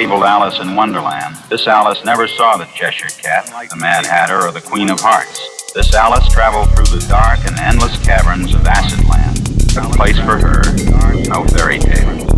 fabled Alice in Wonderland, this Alice never saw the Cheshire Cat, the Mad Hatter, or the Queen of Hearts. This Alice traveled through the dark and endless caverns of Acid Land, a place for her, no fairy tale.